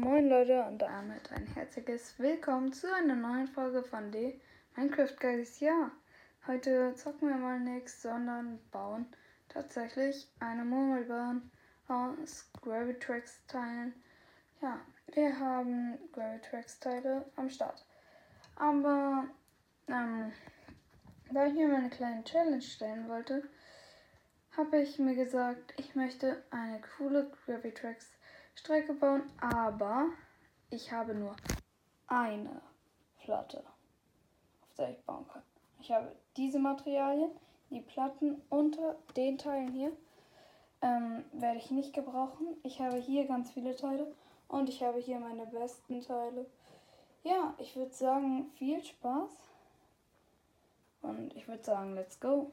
Moin Leute und damit ein herzliches Willkommen zu einer neuen Folge von The Minecraft Guys. Ja, heute zocken wir mal nichts, sondern bauen tatsächlich eine Murmelbahn aus Gravitrax Teilen. Ja, wir haben Gravitrax Teile am Start. Aber ähm, da ich mir meine kleine Challenge stellen wollte, habe ich mir gesagt, ich möchte eine coole Gravitrax Strecke bauen, aber ich habe nur eine Platte, auf der ich bauen kann. Ich habe diese Materialien, die Platten unter den Teilen hier, ähm, werde ich nicht gebrauchen. Ich habe hier ganz viele Teile und ich habe hier meine besten Teile. Ja, ich würde sagen, viel Spaß. Und ich würde sagen, let's go.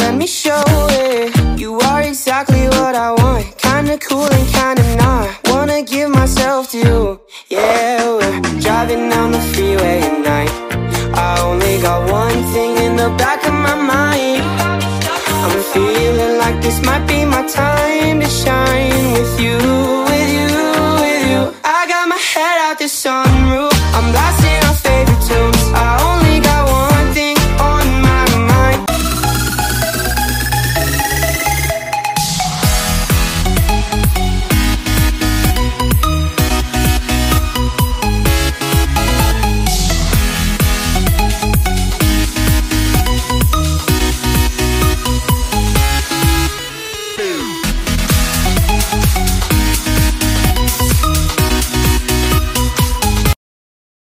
myself to you. Yeah, we're driving down the freeway at night. I only got one thing in the back of my mind. I'm feeling like this might be my time to shine.